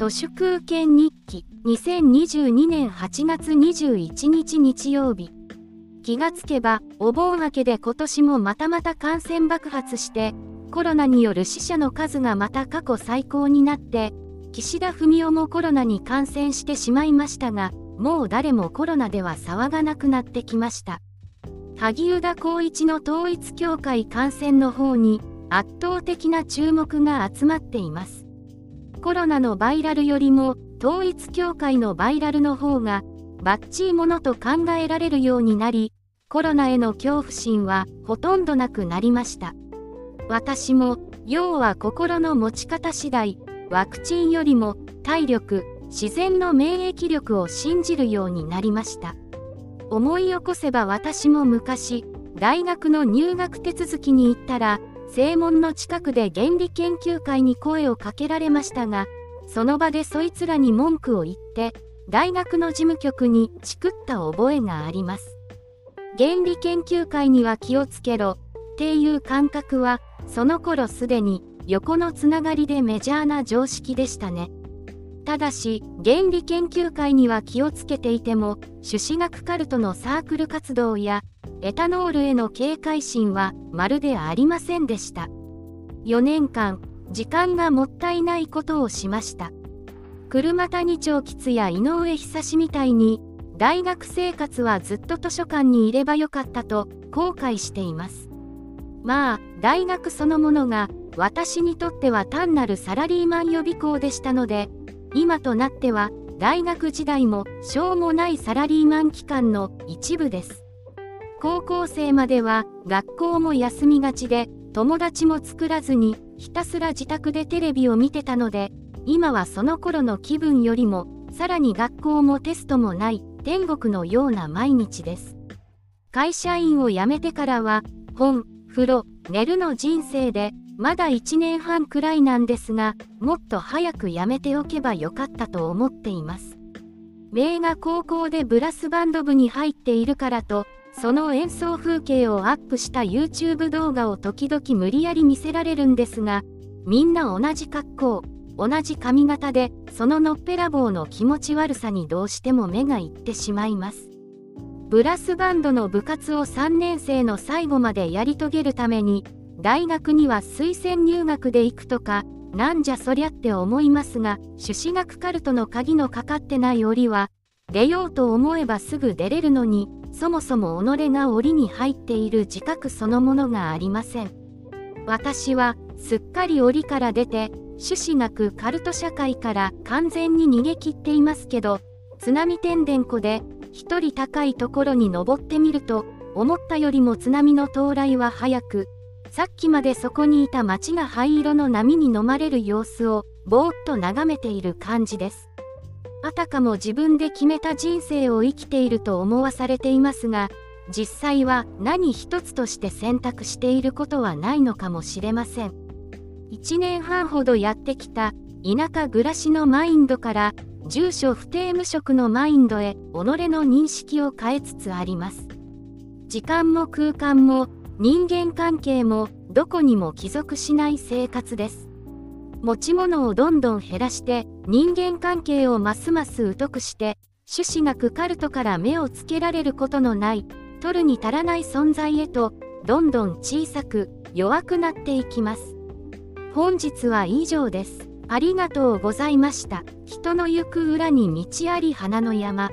都市空権日記2022年8月21日日曜日。気がつけばお盆明けで今年もまたまた感染爆発してコロナによる死者の数がまた過去最高になって岸田文雄もコロナに感染してしまいましたがもう誰もコロナでは騒がなくなってきました。萩生田光一の統一教会感染の方に圧倒的な注目が集まっています。コロナのバイラルよりも統一教会のバイラルの方がバッチリものと考えられるようになりコロナへの恐怖心はほとんどなくなりました。私も要は心の持ち方次第ワクチンよりも体力自然の免疫力を信じるようになりました。思い起こせば私も昔大学の入学手続きに行ったら正門の近くで原理研究会に声をかけられましたがその場でそいつらに文句を言って大学の事務局にチクった覚えがあります。原理研究会には気をつけろっていう感覚はその頃すでに横のつながりでメジャーな常識でしたね。ただし原理研究会には気をつけていても朱子学カルトのサークル活動やエタノールへの警戒心はまるでありませんでした。4年間時間がもったいないことをしました。車谷町吉や井上久志みたいに大学生活はずっと図書館にいればよかったと後悔しています。まあ大学そのものが私にとっては単なるサラリーマン予備校でしたので今となっては大学時代もしょうもないサラリーマン期間の一部です。高校生までは学校も休みがちで友達も作らずにひたすら自宅でテレビを見てたので今はその頃の気分よりもさらに学校もテストもない天国のような毎日です。会社員を辞めてからは本風呂寝るの人生でまだ1年半くらいなんですがもっと早く辞めておけばよかったと思っています。名が高校でブラスバンド部に入っているからとその演奏風景をアップした YouTube 動画を時々無理やり見せられるんですがみんな同じ格好同じ髪型でそののっぺらぼうの気持ち悪さにどうしても目がいってしまいます。ブラスバンドの部活を3年生の最後までやり遂げるために大学には推薦入学で行くとかなんじゃそりゃって思いますが朱子学カルトの鍵のかかってない檻は出ようと思えばすぐ出れるのにそもそも己が檻に入っている自覚そのものがありません。私はすっかり檻から出て種子学カルト社会から完全に逃げ切っていますけど津波天然湖で一人高いところに登ってみると思ったよりも津波の到来は早くさっきまでそこにいた町が灰色の波に飲まれる様子をぼーっと眺めている感じです。あたかも自分で決めた人生を生きていると思わされていますが実際は何一つとして選択していることはないのかもしれません。1年半ほどやってきた田舎暮らしのマインドから住所不定無職のマインドへ己の認識を変えつつあります。時間も空間も人間関係もどこにも帰属しない生活です。持ち物をどんどん減らして人間関係をますます疎くして種子学カルトから目をつけられることのない取るに足らない存在へとどんどん小さく弱くなっていきます。本日は以上です。ありがとうございました。人の行く裏に道あり花の山。